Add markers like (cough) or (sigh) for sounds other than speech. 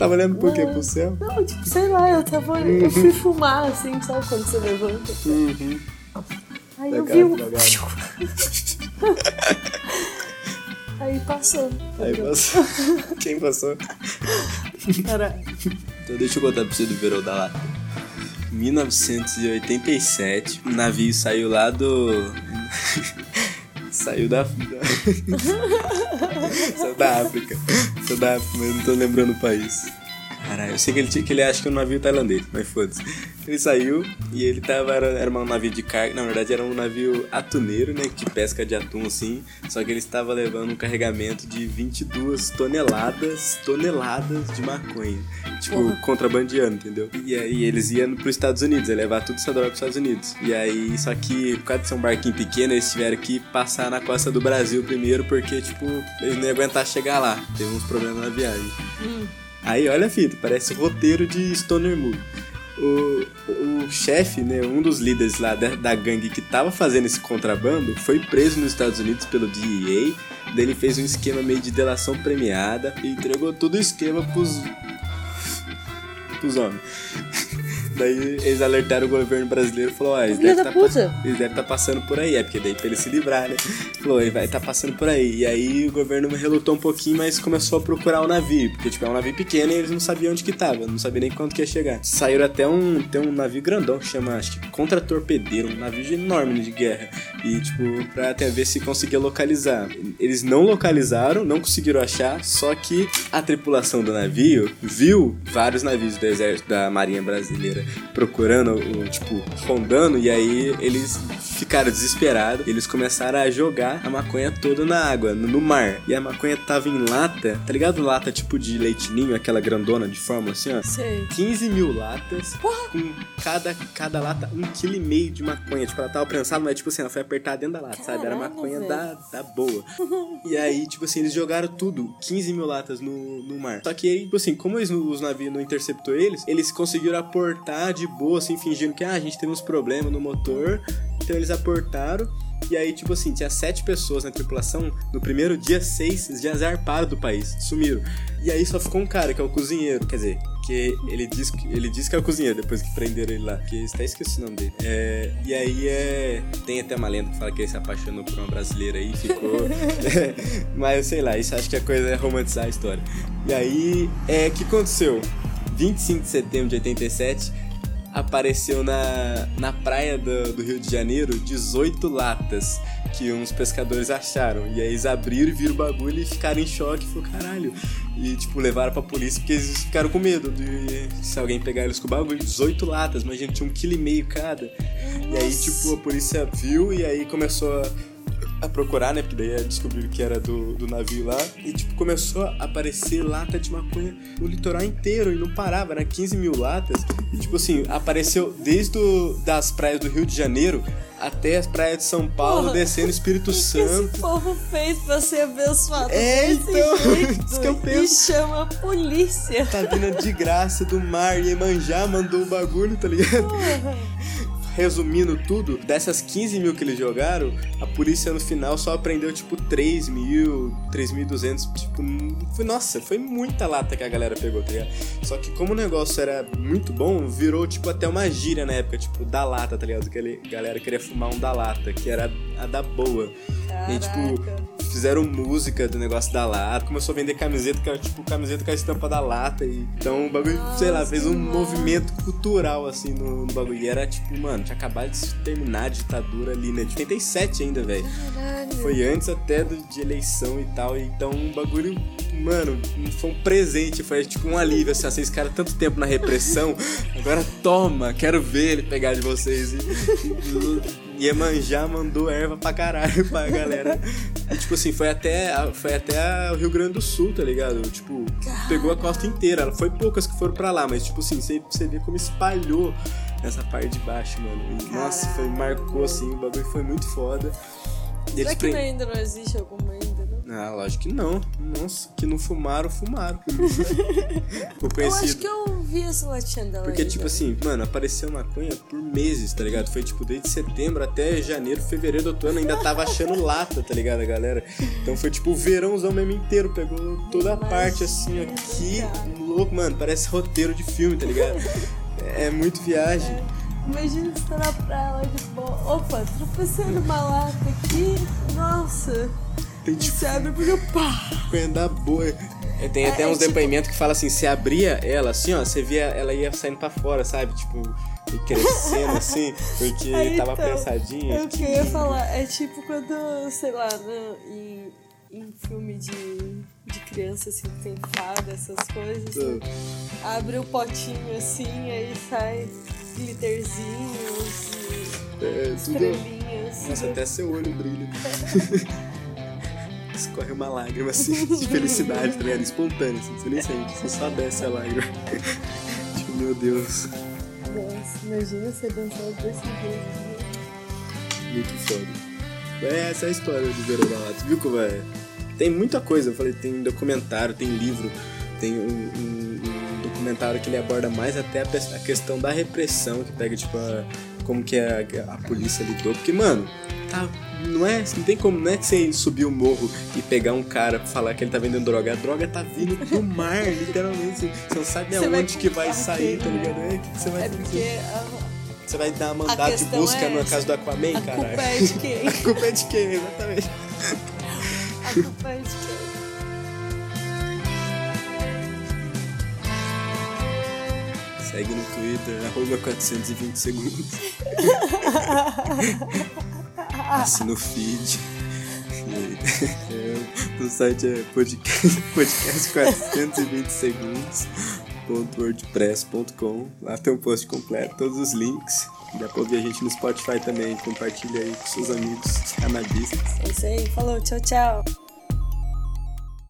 tava olhando por quê? Pro céu? Não, tipo, sei lá, eu tava. Eu fui fumar, assim, sabe quando você levanta? Uhum. Aí eu Legal, vi um. (laughs) Aí passou. Aí passou. (laughs) Quem passou? Caralho. Então deixa eu contar pra você do verão da lata. 1987, o navio saiu lá do. Saiu da. saiu da África. Saiu da África, mas eu não tô lembrando o país. Caralho, eu sei que ele, que ele acha que é um navio tailandês, mas foda-se. Ele saiu e ele tava. Era, era um navio de carga, na verdade era um navio atuneiro, né? De pesca de atum assim. Só que ele estava levando um carregamento de 22 toneladas, toneladas de maconha. Tipo, Porra. contrabandeando, entendeu? E aí eles iam pros Estados Unidos, ia levar tudo essa droga pros Estados Unidos. E aí, só que por causa de ser um barquinho pequeno, eles tiveram que passar na costa do Brasil primeiro, porque, tipo, eles não iam aguentar chegar lá. Teve uns problemas na viagem. Aí, olha a fita, parece roteiro de Stoner Movie. O, o chefe, né, um dos líderes lá da, da gangue que tava fazendo esse contrabando, foi preso nos Estados Unidos pelo DEA. Daí ele fez um esquema meio de delação premiada e entregou todo o esquema pros, pros homens. (laughs) Daí eles alertaram o governo brasileiro e falou, ó, eles devem da tá eles devem estar passando por aí, é porque daí pra ele se livrar, né? Ele vai estar passando por aí. E aí o governo relutou um pouquinho, mas começou a procurar o navio, porque tipo, é um navio pequeno e eles não sabiam onde que tava, não sabiam nem quanto que ia chegar. Saíram até um, tem um navio grandão que chama, acho que contra-torpedeiro, um navio enorme de guerra. E tipo, pra até ver se conseguia localizar. Eles não localizaram, não conseguiram achar, só que a tripulação do navio viu vários navios do exército da marinha brasileira procurando, o, tipo, rondando, e aí eles ficaram desesperados. Eles começaram a jogar a maconha toda na água, no, mar. E a maconha tava em lata, tá ligado? Lata tipo de leitinho, aquela grandona de fórmula assim, ó. Sei. 15 mil latas, com cada, cada lata um quilo e meio de maconha. Tipo, ela tava prensada, mas tipo assim, ela foi apertada dentro da lata, sabe? Era Caralho, maconha da, da boa. (laughs) E aí, tipo assim, eles jogaram tudo, 15 mil latas no, no mar. Só que aí, tipo assim, como eles, os navios não interceptou eles, eles conseguiram aportar de boa, assim, fingindo que ah, a gente teve uns problemas no motor. Então eles aportaram. E aí, tipo assim, tinha sete pessoas na tripulação. No primeiro dia, seis já zarparam do país, sumiram. E aí só ficou um cara, que é o cozinheiro. Quer dizer, que ele diz que, ele diz que é o cozinheiro depois que prenderam ele lá. Que até esqueci o nome dele. É, e aí é. Tem até uma lenda que fala que ele se apaixonou por uma brasileira aí e ficou. (laughs) (laughs) Mas sei lá, isso acho que a coisa é romantizar a história. E aí, é. O que aconteceu? 25 de setembro de 87 apareceu na, na praia do, do Rio de Janeiro 18 latas que uns pescadores acharam. E aí eles abriram e viram o bagulho e ficaram em choque. Falou, caralho. E, tipo, levaram pra polícia porque eles ficaram com medo de se alguém pegar eles com o bagulho. 18 latas, mas a gente tinha um quilo e meio cada. E aí, tipo, a polícia viu e aí começou a, a procurar, né? Porque daí descobriram que era do, do navio lá. E, tipo, começou a aparecer lata de maconha no litoral inteiro e não parava, era 15 mil latas. E, tipo assim, apareceu desde o, das praias do Rio de Janeiro até as praias de São Paulo, Porra. descendo Espírito (laughs) O que esse Santo. povo fez pra ser abençoado É, então, jeito? (laughs) isso que eu E penso. chama a polícia. Tá vindo de graça do mar e Emanjá mandou o bagulho, tá ligado? Porra. Resumindo tudo, dessas 15 mil que eles jogaram, a polícia no final só prendeu tipo 3 mil, 3.200. Tipo, foi, nossa, foi muita lata que a galera pegou, tá ligado? Só que como o negócio era muito bom, virou tipo até uma gíria na época, tipo, da lata, tá ligado? Que a galera queria fumar um da lata, que era a da boa. E tipo, Caraca. Fizeram música do negócio da lata, começou a vender camiseta, que era tipo camiseta com a estampa da lata. E, então o bagulho, sei lá, Nossa, fez um massa. movimento cultural assim no, no bagulho. E era tipo, mano, tinha acabado de terminar a ditadura ali, né? De 87 ainda, velho. Caralho. Foi antes até do, de eleição e tal. e Então o bagulho, mano, foi um presente. Foi tipo um alívio. Assim, vocês ficaram tanto tempo na repressão. (laughs) Agora toma, quero ver ele pegar de vocês. E, e, Iemanjá mandou erva pra caralho pra galera. E, tipo assim, foi até, foi até o Rio Grande do Sul, tá ligado? Tipo, pegou a costa inteira. Foi poucas que foram pra lá, mas tipo assim, você, você vê como espalhou nessa parte de baixo, mano. E, nossa, foi, marcou assim, o bagulho foi muito foda. Será que pre- ainda não existe alguma ainda, não? Ah, lógico que não. Nossa, que não fumaram, fumaram. (laughs) Eu acho que eu vi essa latinha dela Porque, aí, tipo assim, mano, apareceu maconha por meses, tá ligado? Foi, tipo, desde setembro até janeiro, fevereiro do outro ano, ainda tava achando (laughs) lata, tá ligado, galera? Então foi, tipo, o verãozão mesmo inteiro, pegou toda a parte, assim, ó. Que louco, mano, parece roteiro de filme, tá ligado? É muito viagem. Imagina você tá na praia lá de boa. Opa, tropecei numa lata aqui. Nossa. Tem, tipo, você abre porque pá. maconha da boa. É, Tem até É, uns tipo- depoimentos que fala assim, se abria ela, assim, ó, você via, ela ia saindo pra fora, sabe? Tipo, e crescendo, assim, (laughs) porque Aí, tava então, pensadinha. É o que eu ia falar. É tipo quando, sei lá, né, em, em filme de, de criança, assim, tem fada, essas coisas. né? Abre o potinho assim, aí sai glitterzinhos e É, estrelinhas. Nossa, até seu olho brilha. (laughs) Escorre uma lágrima assim, (laughs) de felicidade, tá ligado? Espontânea, assim, você nem sente, você só desce a lágrima. (laughs) tipo, meu Deus, Nossa, imagina você dançando desse jeito. né? muito foda. É, essa é a história do Verão da Lata, viu como é? Tem muita coisa, eu falei, tem documentário, tem livro, tem um, um- um documentário que ele aborda mais até a, a questão da repressão, que pega, tipo, a- como que a, a polícia lidou. Porque, mano, tá, não é, não tem como, não é que você subir o morro e pegar um cara pra falar que ele tá vendendo droga. A droga tá vindo do mar, (laughs) literalmente. Você não sabe Você vai aonde que vai sair, tá ligado? É, o que você vai É fazer? porque a, Você vai dar mandato de busca é essa. casa do Aquaman, a caralho? culpa é de quem? (laughs) A culpa é de quem, exatamente. A culpa é de quem? Segue no Twitter, arroba 420 segundos. (laughs) Assina o feed. É, o site é podcast, podcast 420 segundos. .wordpress.com Lá tem um post completo, todos os links. Dá pra ouvir a gente no Spotify também. Compartilha aí com seus amigos canadistas. É isso aí. Falou, tchau, tchau.